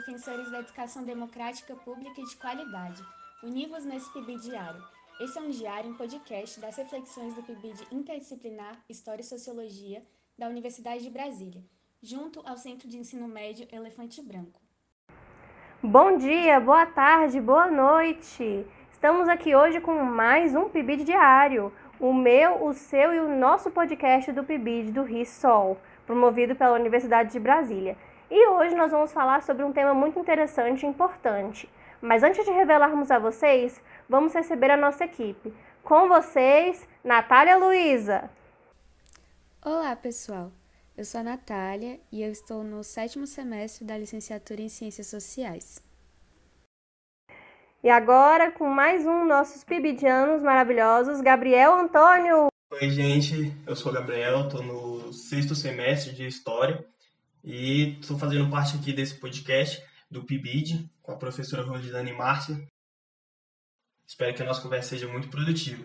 defensores da educação democrática pública e de qualidade. Univos nesse PIB diário. Esse é um diário, um podcast das reflexões do PIBID Interdisciplinar História e Sociologia da Universidade de Brasília, junto ao Centro de Ensino Médio Elefante Branco. Bom dia, boa tarde, boa noite! Estamos aqui hoje com mais um PIBID diário, o meu, o seu e o nosso podcast do PIBID do RISOL, promovido pela Universidade de Brasília. E hoje nós vamos falar sobre um tema muito interessante e importante. Mas antes de revelarmos a vocês, vamos receber a nossa equipe. Com vocês, Natália Luiza. Olá, pessoal. Eu sou a Natália e eu estou no sétimo semestre da licenciatura em Ciências Sociais. E agora, com mais um nossos pibidianos maravilhosos, Gabriel Antônio. Oi, gente. Eu sou o Gabriel, estou no sexto semestre de História e estou fazendo parte aqui desse podcast do PIBID com a professora Rosilane Márcia. Espero que a nossa conversa seja muito produtiva.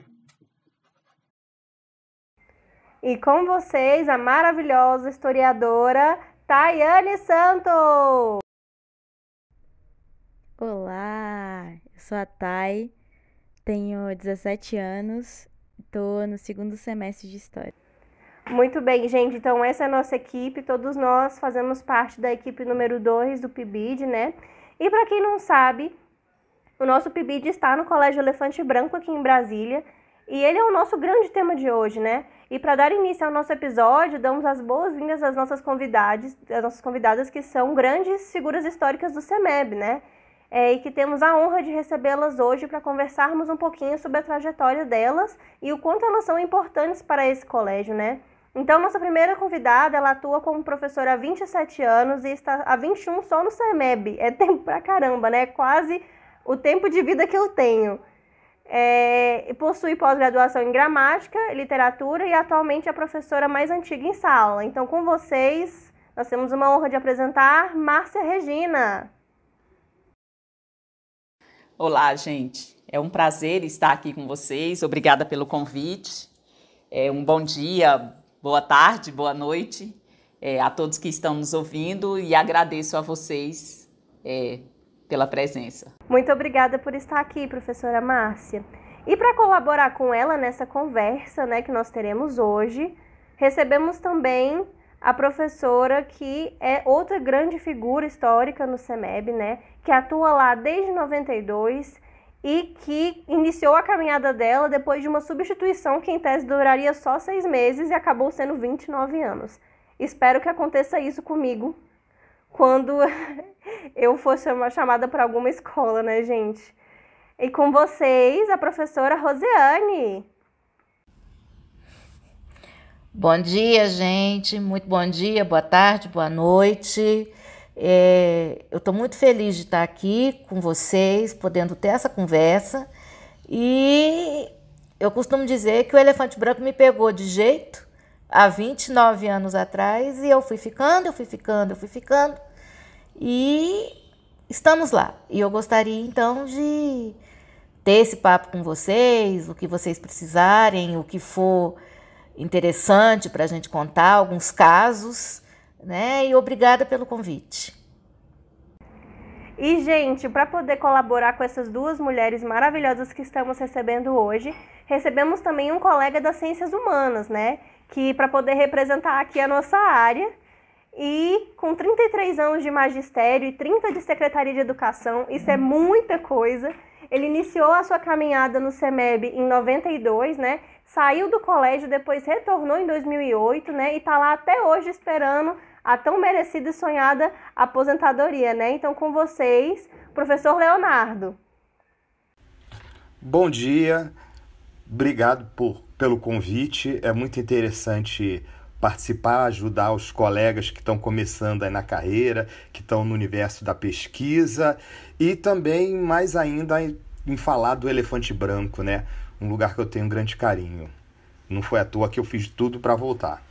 E com vocês, a maravilhosa historiadora Tayane Santos. Olá, eu sou a Thay, tenho 17 anos, estou no segundo semestre de História. Muito bem, gente. Então, essa é a nossa equipe. Todos nós fazemos parte da equipe número 2 do PIBID, né? E para quem não sabe, o nosso PIBID está no Colégio Elefante Branco aqui em Brasília. E ele é o nosso grande tema de hoje, né? E para dar início ao nosso episódio, damos as boas-vindas às nossas convidadas, às nossas convidadas que são grandes figuras históricas do CEMEB, né? É, e que temos a honra de recebê-las hoje para conversarmos um pouquinho sobre a trajetória delas e o quanto elas são importantes para esse colégio, né? Então, nossa primeira convidada, ela atua como professora há 27 anos e está há 21 só no CEMEB. É tempo pra caramba, né? Quase o tempo de vida que eu tenho. É, possui pós-graduação em gramática, literatura e atualmente é a professora mais antiga em sala. Então, com vocês, nós temos uma honra de apresentar Márcia Regina. Olá, gente. É um prazer estar aqui com vocês. Obrigada pelo convite. É um bom dia, boa tarde, boa noite é, a todos que estão nos ouvindo e agradeço a vocês é, pela presença. Muito obrigada por estar aqui, professora Márcia. E para colaborar com ela nessa conversa né, que nós teremos hoje, recebemos também a professora que é outra grande figura histórica no CEMEB, né, que atua lá desde 92 e que iniciou a caminhada dela depois de uma substituição que em tese duraria só seis meses e acabou sendo 29 anos. Espero que aconteça isso comigo quando eu for chamada para alguma escola, né, gente? E com vocês, a professora Rosiane. Bom dia, gente. Muito bom dia, boa tarde, boa noite. É, eu estou muito feliz de estar aqui com vocês, podendo ter essa conversa. E eu costumo dizer que o elefante branco me pegou de jeito há 29 anos atrás e eu fui ficando, eu fui ficando, eu fui ficando. E estamos lá. E eu gostaria então de ter esse papo com vocês, o que vocês precisarem, o que for interessante para a gente contar, alguns casos né? E obrigada pelo convite. E, gente, para poder colaborar com essas duas mulheres maravilhosas que estamos recebendo hoje, recebemos também um colega das ciências humanas, né? Que para poder representar aqui a nossa área. E com 33 anos de magistério e 30 de secretaria de educação, isso é muita coisa. Ele iniciou a sua caminhada no CEMEB em 92, né? Saiu do colégio, depois retornou em 2008, né? E está lá até hoje esperando a tão merecida e sonhada aposentadoria, né? Então, com vocês, professor Leonardo. Bom dia, obrigado por, pelo convite. É muito interessante participar, ajudar os colegas que estão começando aí na carreira, que estão no universo da pesquisa e também, mais ainda, em falar do elefante branco, né? Um lugar que eu tenho um grande carinho. Não foi à toa que eu fiz tudo para voltar.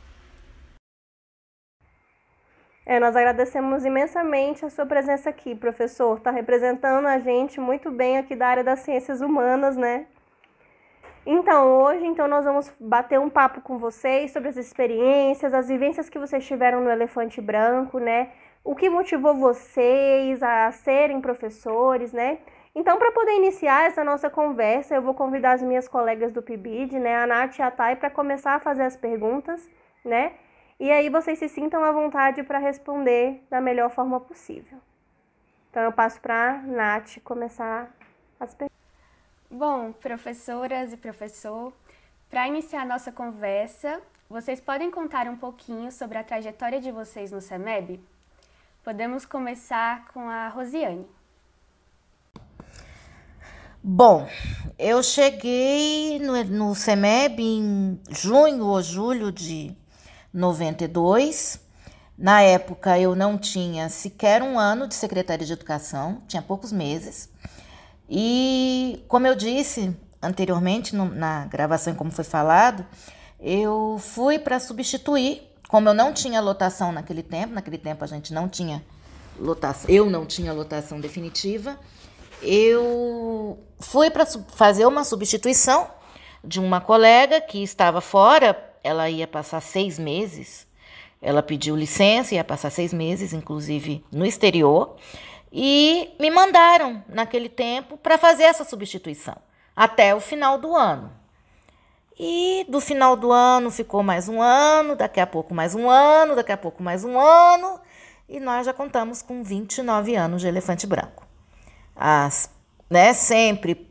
É, nós agradecemos imensamente a sua presença aqui, professor. Está representando a gente muito bem aqui da área das ciências humanas, né? Então, hoje então nós vamos bater um papo com vocês sobre as experiências, as vivências que vocês tiveram no Elefante Branco, né? o que motivou vocês a serem professores, né? Então, para poder iniciar essa nossa conversa, eu vou convidar as minhas colegas do PIBID, né, a Nath e a Thay, para começar a fazer as perguntas, né? E aí vocês se sintam à vontade para responder da melhor forma possível. Então, eu passo para a Nath começar as perguntas. Bom, professoras e professor, para iniciar a nossa conversa, vocês podem contar um pouquinho sobre a trajetória de vocês no CEMEB? Podemos começar com a Rosiane. Bom, eu cheguei no, no CEMEB em junho ou julho de 92. Na época eu não tinha sequer um ano de secretaria de educação, tinha poucos meses. E, como eu disse anteriormente no, na gravação, como foi falado, eu fui para substituir, como eu não tinha lotação naquele tempo, naquele tempo a gente não tinha lotação, eu não tinha lotação definitiva eu fui para fazer uma substituição de uma colega que estava fora, ela ia passar seis meses. Ela pediu licença, ia passar seis meses, inclusive no exterior, e me mandaram naquele tempo para fazer essa substituição até o final do ano. E do final do ano ficou mais um ano, daqui a pouco mais um ano, daqui a pouco mais um ano, e nós já contamos com 29 anos de elefante branco as, né, sempre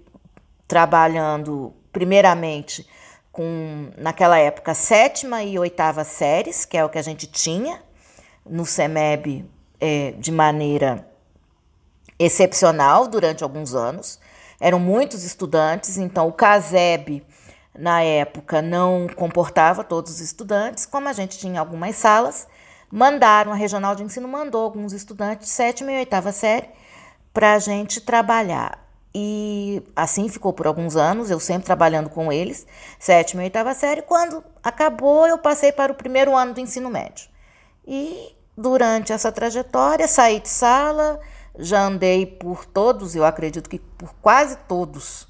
trabalhando primeiramente com naquela época sétima e oitava séries, que é o que a gente tinha no CEMEB é, de maneira excepcional durante alguns anos. Eram muitos estudantes, então o CASEB na época não comportava todos os estudantes, como a gente tinha algumas salas, mandaram, a regional de ensino mandou alguns estudantes, sétima e oitava série, para a gente trabalhar. E assim ficou por alguns anos, eu sempre trabalhando com eles, sétima e oitava série. Quando acabou, eu passei para o primeiro ano do ensino médio. E durante essa trajetória, saí de sala, já andei por todos, eu acredito que por quase todos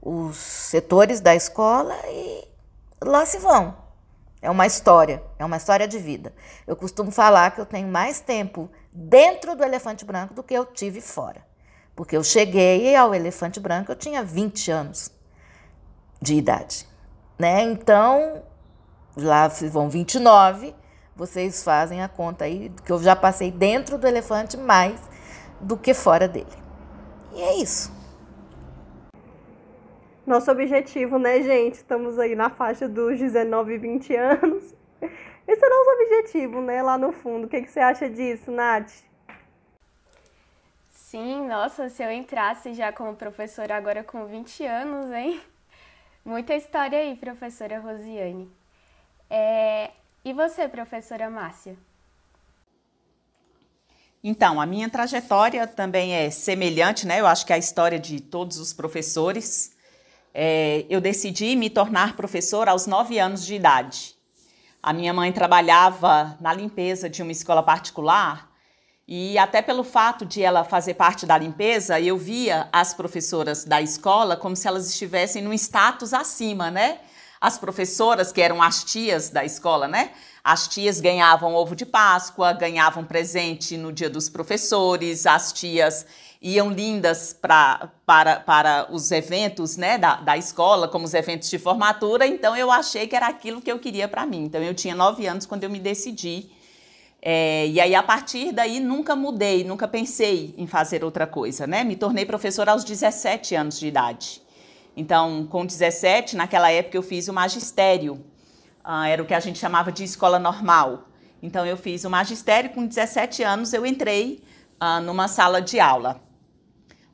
os setores da escola e lá se vão. É uma história, é uma história de vida. Eu costumo falar que eu tenho mais tempo dentro do elefante branco do que eu tive fora. Porque eu cheguei ao elefante branco, eu tinha 20 anos de idade. Né? Então, lá vão 29, vocês fazem a conta aí que eu já passei dentro do elefante mais do que fora dele. E é isso. Nosso objetivo, né, gente? Estamos aí na faixa dos 19 e 20 anos. Esse é o nosso objetivo, né? Lá no fundo. O que, que você acha disso, Nath? Sim, nossa, se eu entrasse já como professora agora com 20 anos, hein? Muita história aí, professora Rosiane. É... E você, professora Márcia? Então, a minha trajetória também é semelhante, né? Eu acho que é a história de todos os professores. É, eu decidi me tornar professora aos nove anos de idade. A minha mãe trabalhava na limpeza de uma escola particular e até pelo fato de ela fazer parte da limpeza, eu via as professoras da escola como se elas estivessem num status acima, né? As professoras, que eram as tias da escola, né? As tias ganhavam ovo de Páscoa, ganhavam presente no dia dos professores, as tias iam lindas pra, para, para os eventos né, da, da escola, como os eventos de formatura, então eu achei que era aquilo que eu queria para mim. Então eu tinha nove anos quando eu me decidi. É, e aí, a partir daí, nunca mudei, nunca pensei em fazer outra coisa, né? Me tornei professora aos 17 anos de idade. Então, com 17, naquela época eu fiz o magistério, ah, era o que a gente chamava de escola normal. Então, eu fiz o magistério, com 17 anos eu entrei ah, numa sala de aula.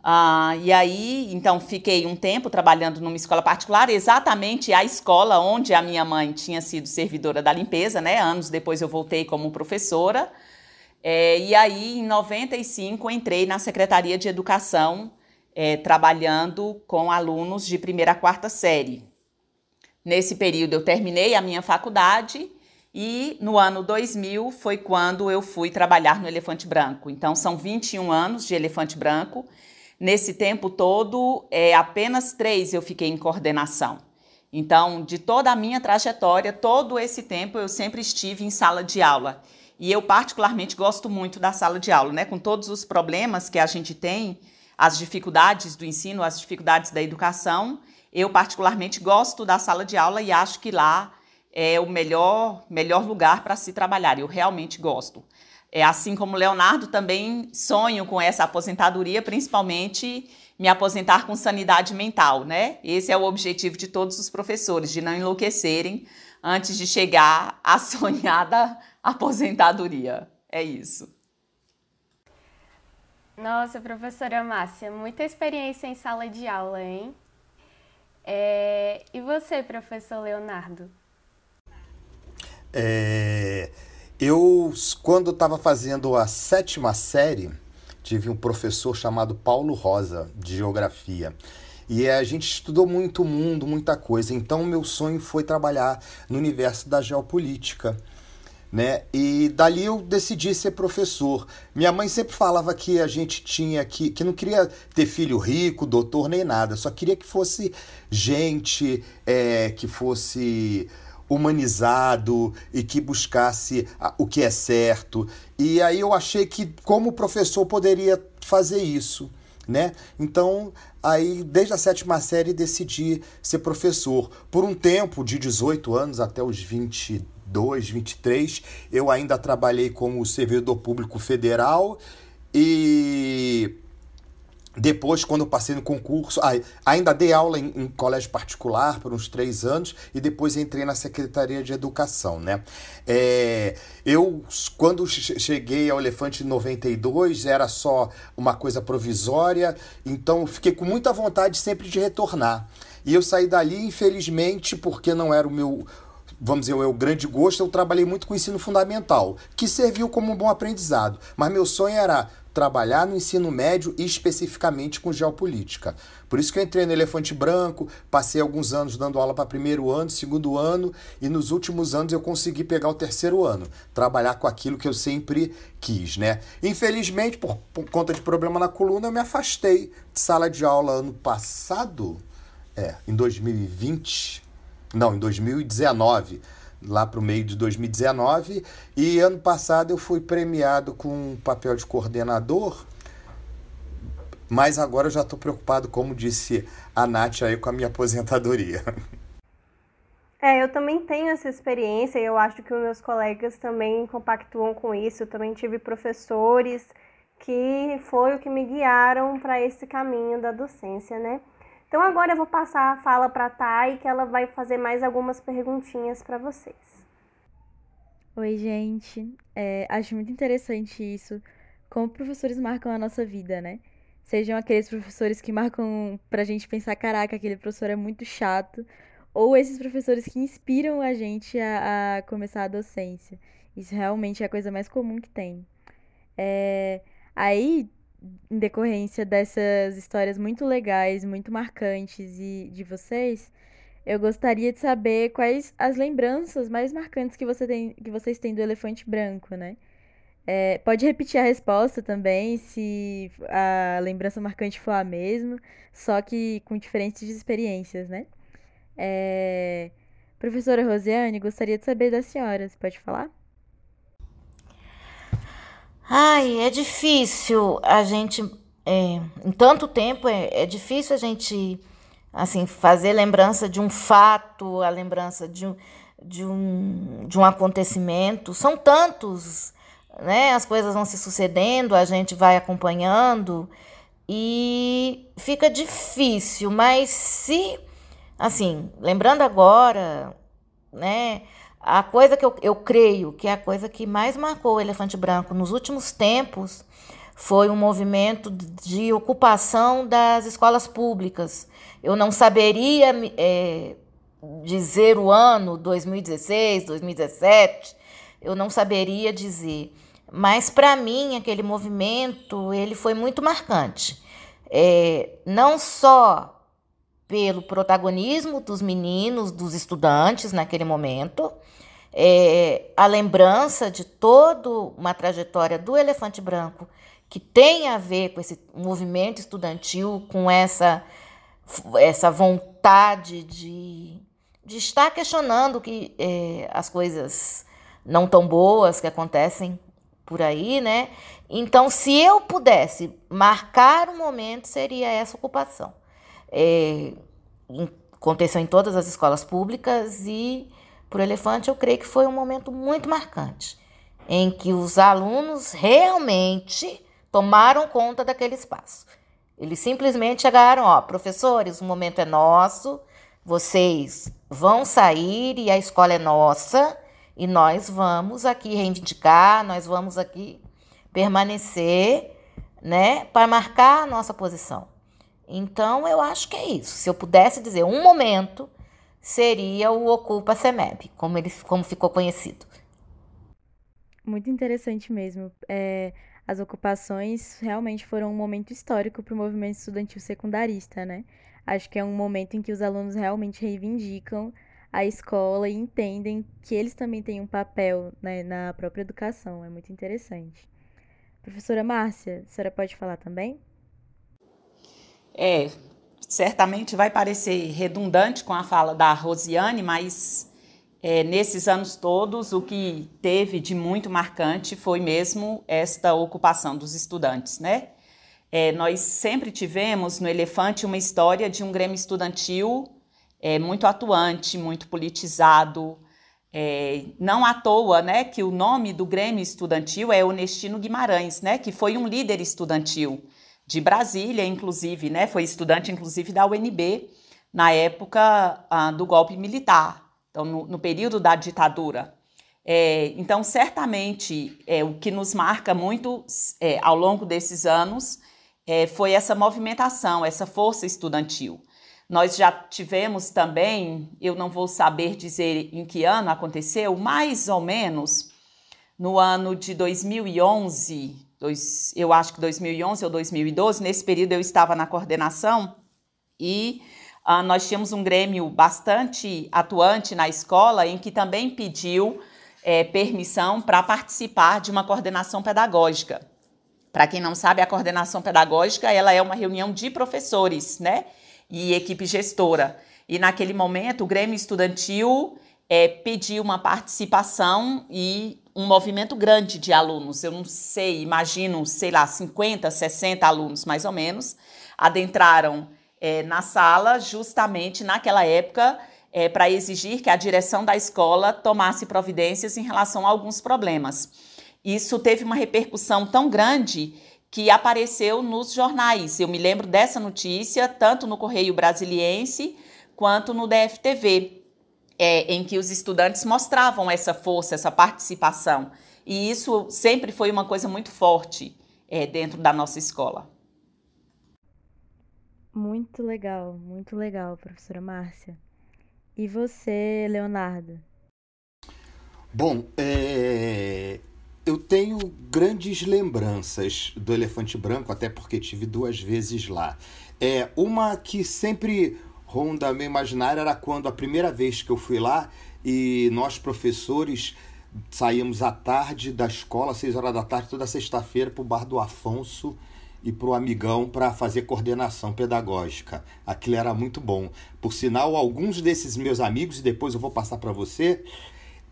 Ah, e aí, então, fiquei um tempo trabalhando numa escola particular, exatamente a escola onde a minha mãe tinha sido servidora da limpeza, né? Anos depois eu voltei como professora. É, e aí, em 95, entrei na Secretaria de Educação, é, trabalhando com alunos de primeira a quarta série. Nesse período, eu terminei a minha faculdade e no ano 2000 foi quando eu fui trabalhar no Elefante Branco. Então, são 21 anos de Elefante Branco Nesse tempo todo, é, apenas três eu fiquei em coordenação. Então, de toda a minha trajetória, todo esse tempo eu sempre estive em sala de aula. E eu, particularmente, gosto muito da sala de aula, né? Com todos os problemas que a gente tem, as dificuldades do ensino, as dificuldades da educação, eu, particularmente, gosto da sala de aula e acho que lá é o melhor, melhor lugar para se trabalhar. Eu realmente gosto. É, assim como Leonardo, também sonho com essa aposentadoria, principalmente me aposentar com sanidade mental, né? Esse é o objetivo de todos os professores, de não enlouquecerem antes de chegar à sonhada aposentadoria. É isso. Nossa, professora Márcia, muita experiência em sala de aula, hein? É... E você, professor Leonardo? É... Eu, quando estava fazendo a sétima série, tive um professor chamado Paulo Rosa, de Geografia. E a gente estudou muito mundo, muita coisa. Então, meu sonho foi trabalhar no universo da geopolítica. Né? E dali eu decidi ser professor. Minha mãe sempre falava que a gente tinha que, que não queria ter filho rico, doutor nem nada, só queria que fosse gente, é, que fosse humanizado e que buscasse o que é certo. E aí eu achei que como professor poderia fazer isso, né? Então, aí desde a sétima série decidi ser professor. Por um tempo de 18 anos até os 22, 23, eu ainda trabalhei como servidor público federal e depois, quando eu passei no concurso, ainda dei aula em, em, colégio particular por uns três anos e depois entrei na Secretaria de Educação, né? É, eu, quando cheguei ao Elefante em 92, era só uma coisa provisória, então fiquei com muita vontade sempre de retornar. E eu saí dali, infelizmente, porque não era o meu, vamos dizer, o meu grande gosto, eu trabalhei muito com ensino fundamental, que serviu como um bom aprendizado. Mas meu sonho era trabalhar no ensino médio e especificamente com geopolítica. Por isso que eu entrei no Elefante Branco, passei alguns anos dando aula para primeiro ano, segundo ano, e nos últimos anos eu consegui pegar o terceiro ano, trabalhar com aquilo que eu sempre quis, né? Infelizmente, por, por conta de problema na coluna, eu me afastei de sala de aula ano passado, é, em 2020, não, em 2019 lá para o meio de 2019 e ano passado eu fui premiado com um papel de coordenador, mas agora eu já estou preocupado, como disse a Nath aí, com a minha aposentadoria. É, eu também tenho essa experiência e eu acho que os meus colegas também compactuam com isso. Eu também tive professores que foi o que me guiaram para esse caminho da docência, né? Então agora eu vou passar a fala para a Thay, que ela vai fazer mais algumas perguntinhas para vocês. Oi, gente. É, acho muito interessante isso, como professores marcam a nossa vida, né? Sejam aqueles professores que marcam pra gente pensar, caraca, aquele professor é muito chato, ou esses professores que inspiram a gente a, a começar a docência. Isso realmente é a coisa mais comum que tem. É, aí, em decorrência dessas histórias muito legais, muito marcantes e de vocês, eu gostaria de saber quais as lembranças mais marcantes que, você tem, que vocês têm do elefante branco, né? É, pode repetir a resposta também, se a lembrança marcante for a mesma, só que com diferentes experiências, né? É... Professora Rosiane, gostaria de saber da senhora, você pode falar? Ai, é difícil a gente, é, em tanto tempo, é, é difícil a gente, assim, fazer lembrança de um fato, a lembrança de um, de um, de um acontecimento. São tantos, né? As coisas vão se sucedendo, a gente vai acompanhando e fica difícil, mas se, assim, lembrando agora, né? A coisa que eu, eu creio que é a coisa que mais marcou o elefante branco nos últimos tempos foi um movimento de ocupação das escolas públicas. Eu não saberia é, dizer o ano 2016, 2017, eu não saberia dizer. Mas para mim aquele movimento ele foi muito marcante, é, não só pelo protagonismo dos meninos, dos estudantes naquele momento, é, a lembrança de toda uma trajetória do Elefante Branco que tem a ver com esse movimento estudantil, com essa, essa vontade de, de estar questionando que é, as coisas não tão boas que acontecem por aí, né? Então, se eu pudesse marcar um momento, seria essa ocupação. É, aconteceu em todas as escolas públicas e, por Elefante, eu creio que foi um momento muito marcante, em que os alunos realmente tomaram conta daquele espaço. Eles simplesmente chegaram, ó, professores, o momento é nosso, vocês vão sair e a escola é nossa e nós vamos aqui reivindicar, nós vamos aqui permanecer, né, para marcar a nossa posição. Então, eu acho que é isso. Se eu pudesse dizer um momento, seria o Ocupa CEMEB, como, ele, como ficou conhecido. Muito interessante mesmo. É, as ocupações realmente foram um momento histórico para o movimento estudantil secundarista, né? Acho que é um momento em que os alunos realmente reivindicam a escola e entendem que eles também têm um papel né, na própria educação. É muito interessante. Professora Márcia, a senhora pode falar também? É, certamente vai parecer redundante com a fala da Rosiane, mas é, nesses anos todos o que teve de muito marcante foi mesmo esta ocupação dos estudantes, né? É, nós sempre tivemos no Elefante uma história de um Grêmio estudantil é, muito atuante, muito politizado. É, não à toa, né, que o nome do Grêmio Estudantil é Onestino Guimarães, né, que foi um líder estudantil de Brasília, inclusive, né, foi estudante, inclusive, da UNB na época ah, do golpe militar, então no, no período da ditadura. É, então, certamente, é, o que nos marca muito é, ao longo desses anos é, foi essa movimentação, essa força estudantil. Nós já tivemos também, eu não vou saber dizer em que ano aconteceu, mais ou menos no ano de 2011, dois, eu acho que 2011 ou 2012, nesse período eu estava na coordenação e uh, nós tínhamos um grêmio bastante atuante na escola em que também pediu é, permissão para participar de uma coordenação pedagógica. Para quem não sabe, a coordenação pedagógica ela é uma reunião de professores, né? E equipe gestora. E naquele momento, o Grêmio Estudantil é, pediu uma participação e um movimento grande de alunos. Eu não sei, imagino, sei lá, 50, 60 alunos mais ou menos, adentraram é, na sala justamente naquela época é, para exigir que a direção da escola tomasse providências em relação a alguns problemas. Isso teve uma repercussão tão grande que apareceu nos jornais. Eu me lembro dessa notícia, tanto no Correio Brasiliense quanto no DFTV, é, em que os estudantes mostravam essa força, essa participação. E isso sempre foi uma coisa muito forte é, dentro da nossa escola. Muito legal, muito legal, professora Márcia. E você, Leonardo? Bom, é, eu tenho grandes lembranças do Elefante Branco, até porque tive duas vezes lá. É uma que sempre ronda meu imaginário era quando a primeira vez que eu fui lá e nós professores saímos à tarde da escola, seis horas da tarde, toda sexta-feira, para o bar do Afonso e para o amigão para fazer coordenação pedagógica. Aquilo era muito bom. Por sinal, alguns desses meus amigos, e depois eu vou passar para você,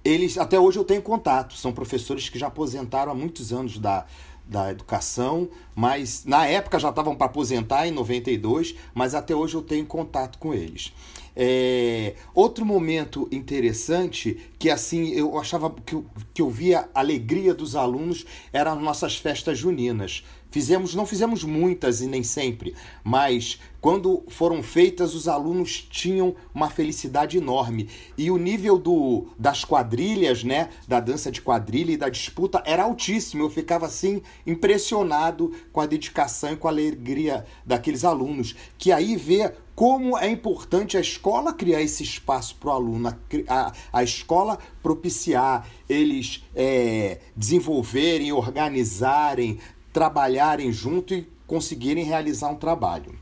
eles até hoje eu tenho contato, são professores que já aposentaram há muitos anos da, da educação, mas na época já estavam para aposentar em 92, mas até hoje eu tenho contato com eles. É, outro momento interessante que assim eu achava que, que eu via a alegria dos alunos eram nossas festas juninas. Fizemos, não fizemos muitas e nem sempre, mas quando foram feitas, os alunos tinham uma felicidade enorme. E o nível do, das quadrilhas, né, da dança de quadrilha e da disputa era altíssimo. Eu ficava assim impressionado com a dedicação e com a alegria daqueles alunos, que aí vê como é importante a escola criar esse espaço para o aluno, a, a, escola propiciar eles é, desenvolverem, organizarem, trabalharem junto e conseguirem realizar um trabalho.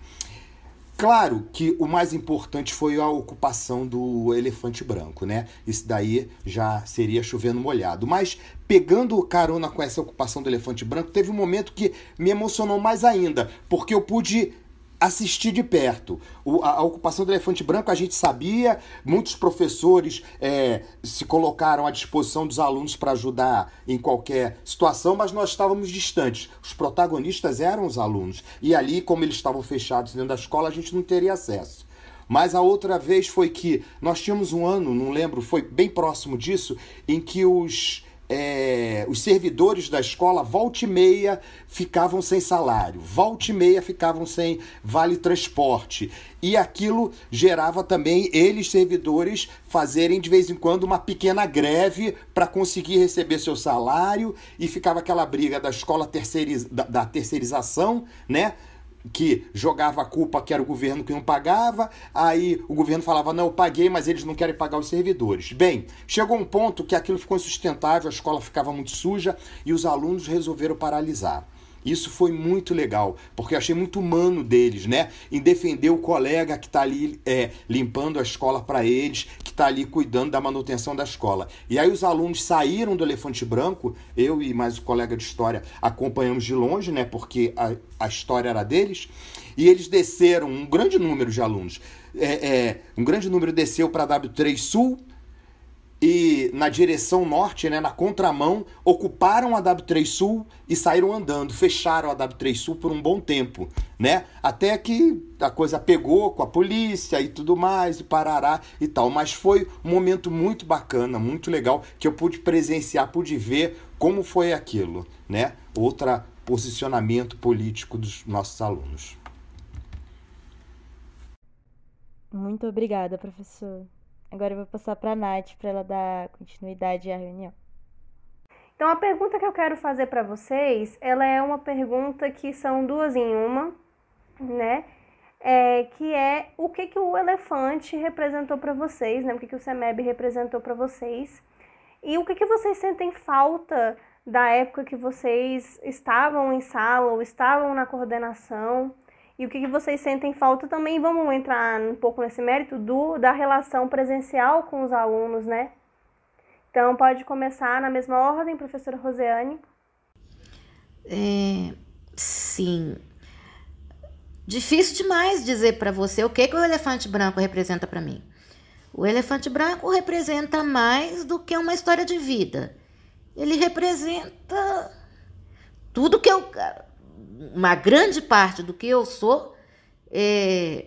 Claro que o mais importante foi a ocupação do elefante branco, né? Isso daí já seria chovendo molhado. Mas pegando carona com essa ocupação do elefante branco, teve um momento que me emocionou mais ainda, porque eu pude assistir de perto. O, a, a, ocupação do elefante branco a gente sabia, muitos professores é, se colocaram à disposição dos alunos para ajudar em qualquer situação, mas nós estávamos distantes. Os protagonistas eram os alunos. E ali, como eles estavam fechados dentro da escola, a gente não teria acesso. Mas a outra vez foi que nós tínhamos um ano, não lembro, foi bem próximo disso, em que os é, os servidores da escola, volta e meia, ficavam sem salário, volta e meia ficavam sem vale transporte. E aquilo gerava também eles, servidores, fazerem de vez em quando uma pequena greve para conseguir receber seu salário e ficava aquela briga da escola terceiriz, da, da terceirização, né? Que jogava a culpa que era o governo que não pagava, aí o governo falava, não, eu paguei, mas eles não querem pagar os servidores. Bem, chegou um ponto que aquilo ficou insustentável, a escola ficava muito suja e os alunos resolveram paralisar. Isso foi muito legal, porque achei muito humano deles, né? Em defender o colega que está ali é, limpando a escola para eles, que está ali cuidando da manutenção da escola. E aí os alunos saíram do Elefante Branco, eu e mais o colega de história acompanhamos de longe, né? Porque a, a história era deles. E eles desceram, um grande número de alunos. É, é, um grande número desceu para a W3 Sul, e na direção norte, né, na contramão, ocuparam a W3 Sul e saíram andando, fecharam a W3 Sul por um bom tempo, né? Até que a coisa pegou com a polícia e tudo mais, e parará e tal. Mas foi um momento muito bacana, muito legal, que eu pude presenciar, pude ver como foi aquilo, né? Outro posicionamento político dos nossos alunos. Muito obrigada, professor. Agora eu vou passar para a Nath para ela dar continuidade à reunião. Então a pergunta que eu quero fazer para vocês, ela é uma pergunta que são duas em uma, né? É, que é o que, que o elefante representou para vocês, né? O que, que o CEMEB representou para vocês e o que, que vocês sentem falta da época que vocês estavam em sala ou estavam na coordenação e o que, vocês sentem falta também. Vamos entrar um pouco nesse mérito do, da relação presencial com os alunos, né? Então, pode começar na mesma ordem, professora Roseane. É, sim. Difícil demais dizer para você o que, que o elefante branco representa para mim. O elefante branco representa mais do que uma história de vida. Ele representa tudo que eu uma grande parte do que eu sou é,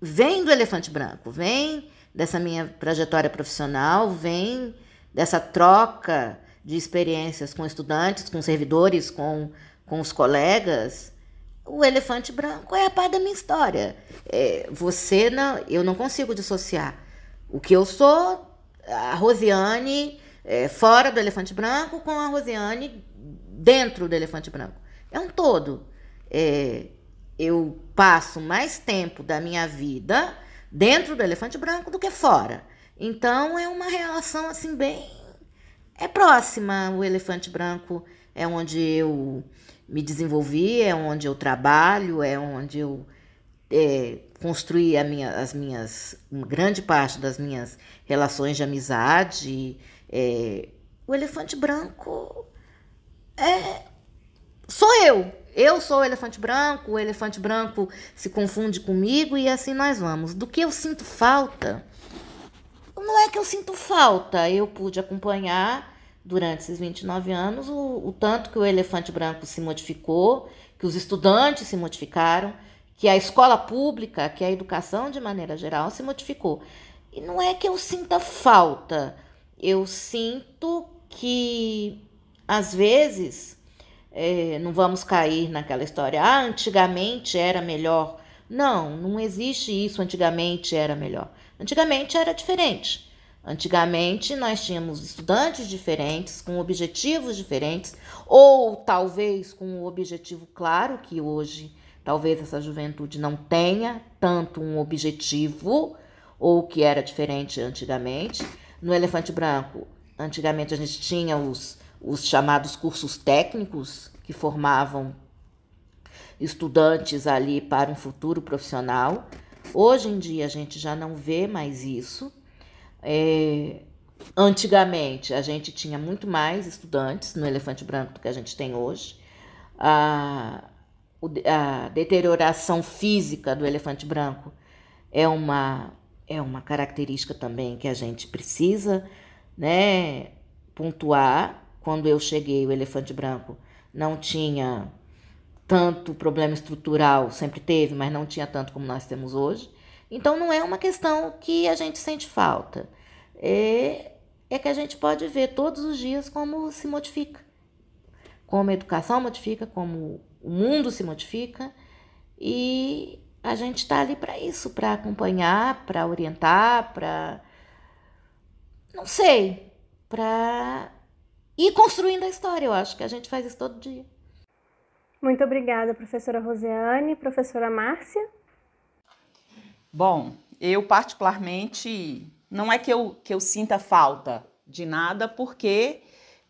vem do elefante branco, vem dessa minha trajetória profissional, vem dessa troca de experiências com estudantes, com servidores, com, com os colegas. O elefante branco é a parte da minha história. É, você não, eu não consigo dissociar o que eu sou, a Rosiane é, fora do elefante branco, com a Rosiane dentro do elefante branco. É um todo é, eu passo mais tempo da minha vida dentro do elefante branco do que fora. Então é uma relação assim bem é próxima. O elefante branco é onde eu me desenvolvi, é onde eu trabalho, é onde eu é, construí minha, as minhas grande parte das minhas relações de amizade. É, o elefante branco é sou eu. Eu sou o elefante branco, o elefante branco se confunde comigo e assim nós vamos. Do que eu sinto falta? Não é que eu sinto falta, eu pude acompanhar durante esses 29 anos o, o tanto que o elefante branco se modificou, que os estudantes se modificaram, que a escola pública, que a educação de maneira geral se modificou. E não é que eu sinta falta, eu sinto que às vezes é, não vamos cair naquela história, ah, antigamente era melhor. Não, não existe isso, antigamente era melhor. Antigamente era diferente. Antigamente nós tínhamos estudantes diferentes, com objetivos diferentes, ou talvez com um objetivo claro, que hoje talvez essa juventude não tenha tanto um objetivo, ou que era diferente antigamente. No Elefante Branco, antigamente a gente tinha os os chamados cursos técnicos, que formavam estudantes ali para um futuro profissional. Hoje em dia a gente já não vê mais isso. É, antigamente a gente tinha muito mais estudantes no Elefante Branco do que a gente tem hoje. Ah, a deterioração física do elefante branco é uma, é uma característica também que a gente precisa né, pontuar. Quando eu cheguei, o elefante branco não tinha tanto problema estrutural, sempre teve, mas não tinha tanto como nós temos hoje. Então não é uma questão que a gente sente falta. É, é que a gente pode ver todos os dias como se modifica. Como a educação modifica, como o mundo se modifica. E a gente está ali para isso, para acompanhar, para orientar, para. Não sei, para ir construindo a história. Eu acho que a gente faz isso todo dia. Muito obrigada, professora Rosiane. Professora Márcia? Bom, eu particularmente, não é que eu, que eu sinta falta de nada, porque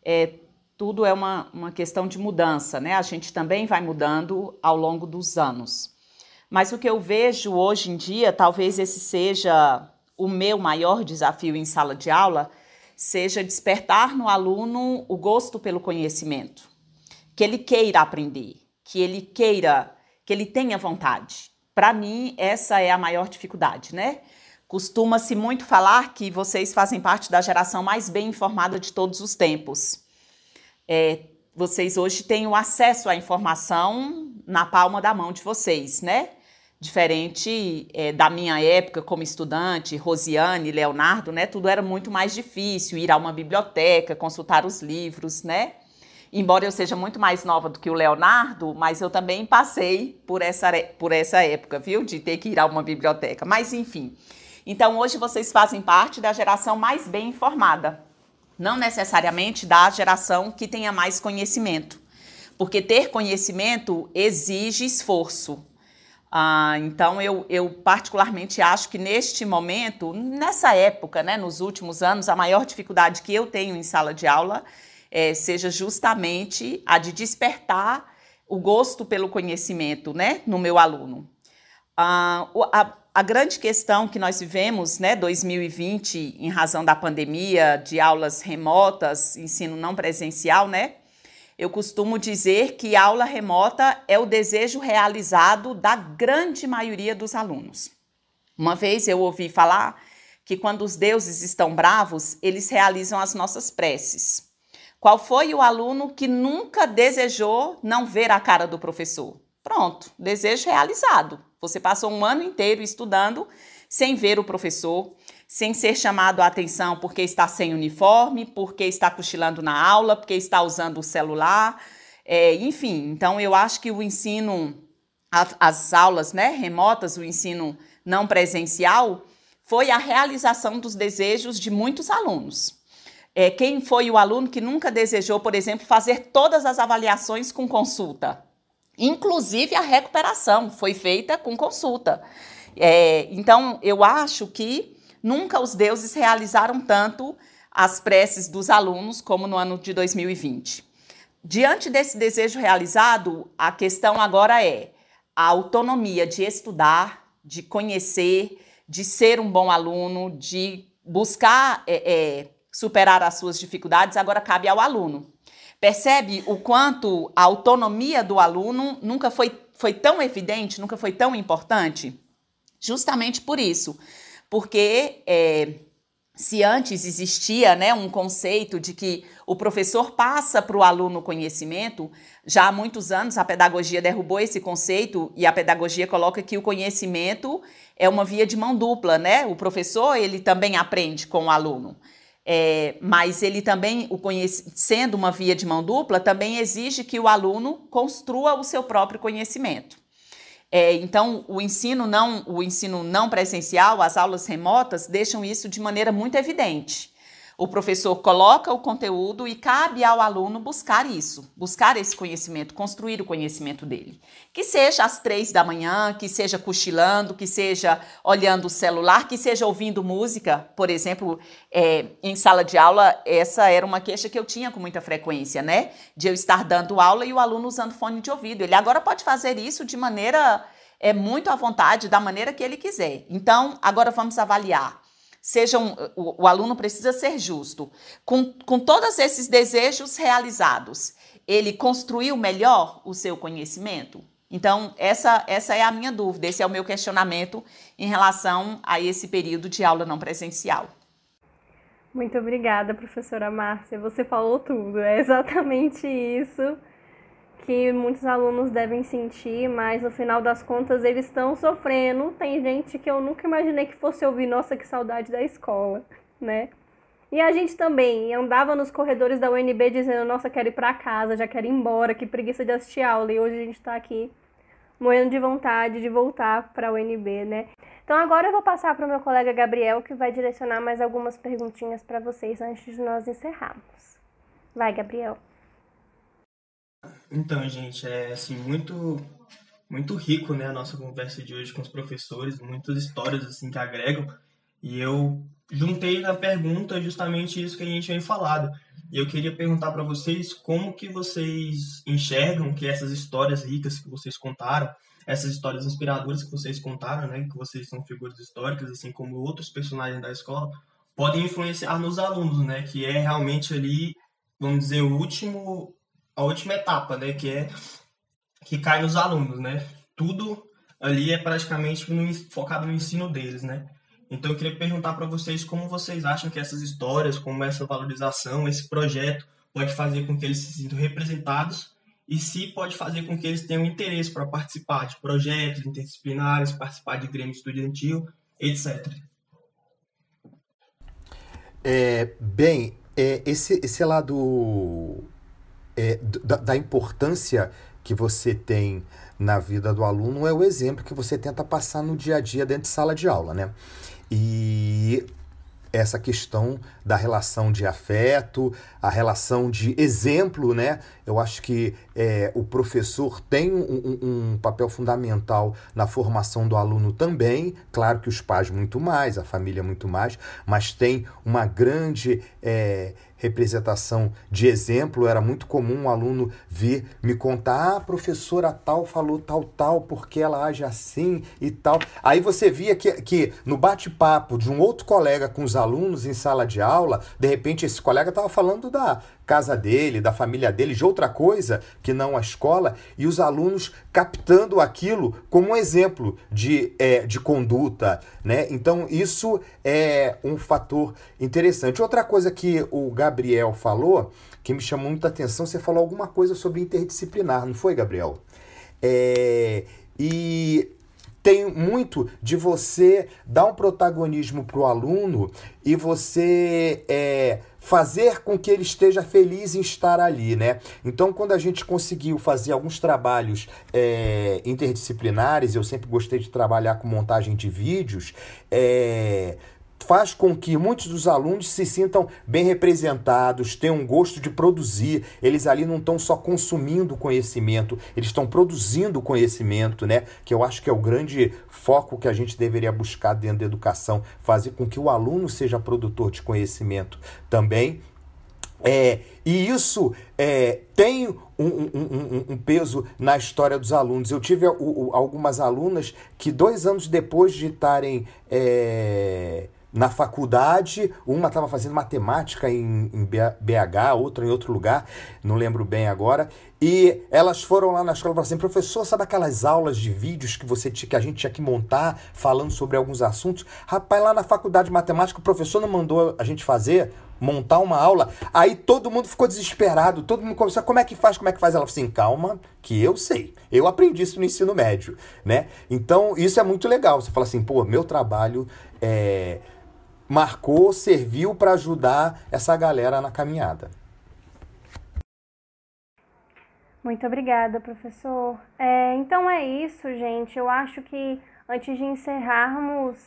é, tudo é uma, uma questão de mudança, né? A gente também vai mudando ao longo dos anos. Mas o que eu vejo hoje em dia, talvez esse seja o meu maior desafio em sala de aula, seja despertar no aluno o gosto pelo conhecimento, que ele queira aprender, que ele queira, que ele tenha vontade. Para mim, essa é a maior dificuldade, né? Costuma-se muito falar que vocês fazem parte da geração mais bem informada de todos os tempos. É, vocês hoje têm o acesso à informação na palma da mão de vocês, né? Diferente é, da minha época como estudante, Rosiane, Leonardo, né? Tudo era muito mais difícil, ir a uma biblioteca, consultar os livros, né? Embora eu seja muito mais nova do que o Leonardo, mas eu também passei por essa, por essa época, viu? De ter que ir a uma biblioteca. Mas enfim. Então hoje vocês fazem parte da geração mais bem informada. Não necessariamente da geração que tenha mais conhecimento. Porque ter conhecimento exige esforço, ah, então, eu, eu particularmente acho que neste momento, nessa época, né, nos últimos anos, a maior dificuldade que eu tenho em sala de aula é, seja justamente a de despertar o gosto pelo conhecimento né, no meu aluno. Ah, a, a grande questão que nós vivemos, né, 2020, em razão da pandemia, de aulas remotas, ensino não presencial, né, eu costumo dizer que aula remota é o desejo realizado da grande maioria dos alunos. Uma vez eu ouvi falar que quando os deuses estão bravos, eles realizam as nossas preces. Qual foi o aluno que nunca desejou não ver a cara do professor? Pronto, desejo realizado. Você passou um ano inteiro estudando sem ver o professor, sem ser chamado a atenção porque está sem uniforme, porque está cochilando na aula, porque está usando o celular, é, enfim. Então, eu acho que o ensino, as aulas né, remotas, o ensino não presencial, foi a realização dos desejos de muitos alunos. É, quem foi o aluno que nunca desejou, por exemplo, fazer todas as avaliações com consulta? Inclusive a recuperação foi feita com consulta. É, então, eu acho que Nunca os deuses realizaram tanto as preces dos alunos como no ano de 2020. Diante desse desejo realizado, a questão agora é a autonomia de estudar, de conhecer, de ser um bom aluno, de buscar é, é, superar as suas dificuldades, agora cabe ao aluno. Percebe o quanto a autonomia do aluno nunca foi, foi tão evidente, nunca foi tão importante? Justamente por isso porque é, se antes existia né, um conceito de que o professor passa para o aluno conhecimento, já há muitos anos a pedagogia derrubou esse conceito e a pedagogia coloca que o conhecimento é uma via de mão dupla, né? O professor ele também aprende com o aluno. É, mas ele também, o sendo uma via de mão dupla, também exige que o aluno construa o seu próprio conhecimento. É, então, o ensino não, o ensino não presencial, as aulas remotas, deixam isso de maneira muito evidente. O professor coloca o conteúdo e cabe ao aluno buscar isso, buscar esse conhecimento, construir o conhecimento dele. Que seja às três da manhã, que seja cochilando, que seja olhando o celular, que seja ouvindo música. Por exemplo, é, em sala de aula, essa era uma queixa que eu tinha com muita frequência, né? De eu estar dando aula e o aluno usando fone de ouvido. Ele agora pode fazer isso de maneira é muito à vontade, da maneira que ele quiser. Então, agora vamos avaliar sejam o, o aluno precisa ser justo. Com, com todos esses desejos realizados, ele construiu melhor o seu conhecimento? Então, essa, essa é a minha dúvida, esse é o meu questionamento em relação a esse período de aula não presencial. Muito obrigada, professora Márcia. Você falou tudo. É exatamente isso que muitos alunos devem sentir, mas no final das contas eles estão sofrendo. Tem gente que eu nunca imaginei que fosse ouvir, nossa, que saudade da escola, né? E a gente também andava nos corredores da UNB dizendo, nossa, quero ir para casa, já quero ir embora, que preguiça de assistir aula. E hoje a gente está aqui morrendo de vontade de voltar para a UNB, né? Então agora eu vou passar para o meu colega Gabriel, que vai direcionar mais algumas perguntinhas para vocês antes de nós encerrarmos. Vai, Gabriel. Então, gente, é assim muito muito rico, né, a nossa conversa de hoje com os professores, muitas histórias assim que agregam. E eu juntei na pergunta justamente isso que a gente vem falado. E eu queria perguntar para vocês como que vocês enxergam que essas histórias ricas que vocês contaram, essas histórias inspiradoras que vocês contaram, né, que vocês são figuras históricas, assim como outros personagens da escola, podem influenciar nos alunos, né, que é realmente ali, vamos dizer, o último, a última etapa, né, que é que cai nos alunos, né? Tudo ali é praticamente no, focado no ensino deles, né? Então eu queria perguntar para vocês como vocês acham que essas histórias, como essa valorização, esse projeto pode fazer com que eles se sintam representados e se pode fazer com que eles tenham interesse para participar de projetos interdisciplinares, participar de grêmio estudantil, etc. É, bem, é, esse, esse lado é, da, da importância que você tem na vida do aluno é o exemplo que você tenta passar no dia a dia dentro de sala de aula, né? E essa questão da relação de afeto, a relação de exemplo, né? Eu acho que é, o professor tem um, um, papel fundamental na formação do aluno também. Claro que os pais muito mais, a família muito mais, mas tem uma grande é, representação de exemplo. Era muito comum um aluno vir me contar: ah, a professora tal falou tal, tal, porque ela age assim e tal. Aí você via que, que no bate-papo de um outro colega com os alunos em sala de aula, de repente esse colega estava falando da casa dele, da família dele, de outra coisa que não a escola, e os alunos captando aquilo como um exemplo de, é, de conduta. Né? Então, isso é um fator interessante. Outra coisa que o Gabriel falou, que me chamou muita atenção, você falou alguma coisa sobre interdisciplinar, não foi, Gabriel? É, e tem muito de você dar um protagonismo para o aluno e você é, fazer com que ele esteja feliz em estar ali, né? Então, quando a gente conseguiu fazer alguns trabalhos é, interdisciplinares, eu sempre gostei de trabalhar com montagem de vídeos, é, faz com que muitos dos alunos se sintam bem representados, tenham um gosto de produzir. Eles ali não estão só consumindo conhecimento, eles estão produzindo conhecimento, né? Que eu acho que é o grande foco que a gente deveria buscar dentro da educação, fazer com que o aluno seja produtor de conhecimento também. É, e isso é, tem um, um, um, um, peso na história dos alunos. Eu tive algumas alunas que dois anos depois de estarem é, na faculdade, uma estava fazendo matemática em, em, BH, outra em outro lugar, não lembro bem agora, e elas foram lá na escola e falaram assim, professor, sabe aquelas aulas de vídeos que você que a gente tinha que montar, falando sobre alguns assuntos? Rapaz, lá na faculdade de matemática o professor não mandou a gente fazer, montar uma aula, aí todo mundo ficou desesperado, todo mundo começou, como é que faz, como é que faz? Ela falou assim, calma, que eu sei, eu aprendi isso no ensino médio, né? Então, isso é muito legal, você fala assim, pô, meu trabalho é marcou, serviu para ajudar essa galera na caminhada. Muito obrigada, professor. É, então é isso, gente. Eu acho que antes de encerrarmos,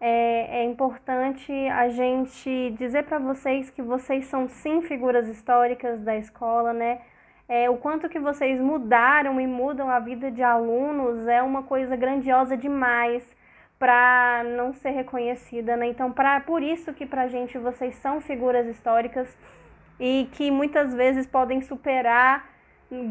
é, é importante a gente dizer para vocês que vocês são sim figuras históricas da escola, né? É, o quanto que vocês mudaram e mudam a vida de alunos é uma coisa grandiosa demais para não ser reconhecida, né? Então, pra, por isso que para a gente vocês são figuras históricas e que muitas vezes podem superar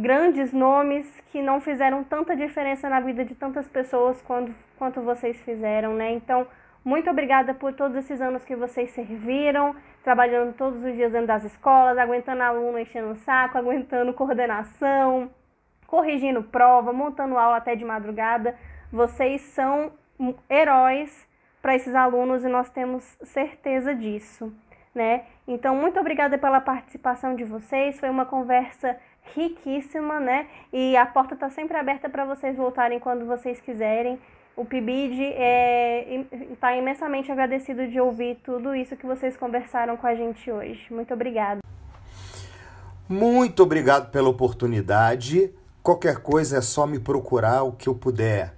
grandes nomes que não fizeram tanta diferença na vida de tantas pessoas quanto, quanto vocês fizeram, né? Então, muito obrigada por todos esses anos que vocês serviram, trabalhando todos os dias dentro das escolas, aguentando aluno enchendo o saco, aguentando coordenação, corrigindo prova, montando aula até de madrugada. Vocês são heróis para esses alunos e nós temos certeza disso, né? Então, muito obrigada pela participação de vocês. Foi uma conversa riquíssima, né? E a porta está sempre aberta para vocês voltarem quando vocês quiserem. O PIBID está é, tá imensamente agradecido de ouvir tudo isso que vocês conversaram com a gente hoje. Muito obrigada. Muito obrigado pela oportunidade. Qualquer coisa é só me procurar o que eu puder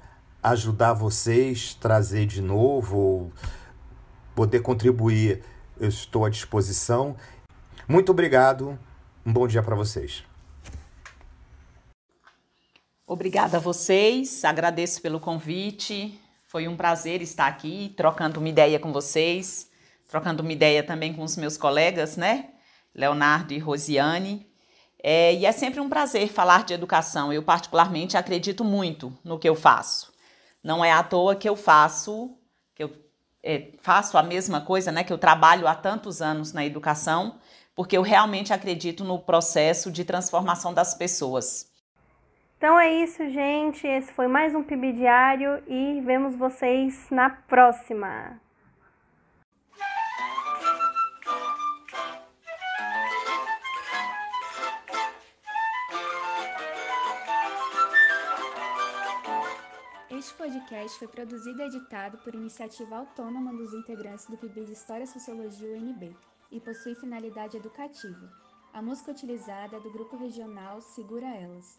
ajudar vocês, trazer de novo, ou poder contribuir. Eu estou à disposição. Muito obrigado. Um bom dia para vocês. Obrigada a vocês, agradeço pelo convite. Foi um prazer estar aqui trocando uma ideia com vocês, trocando uma ideia também com os meus colegas, né? Leonardo e Rosiane. É, e é sempre um prazer falar de educação. Eu, particularmente, acredito muito no que eu faço. Não é à toa que eu faço, que eu é, faço a mesma coisa, né? Que eu trabalho há tantos anos na educação, porque eu realmente acredito no processo de transformação das pessoas. Então é isso, gente. Esse foi mais um PIB Diário e vemos vocês na próxima. Podcast foi produzido e editado por iniciativa autônoma dos integrantes do PIB de História e Sociologia UNB e possui finalidade educativa. A música utilizada é do grupo regional Segura Elas.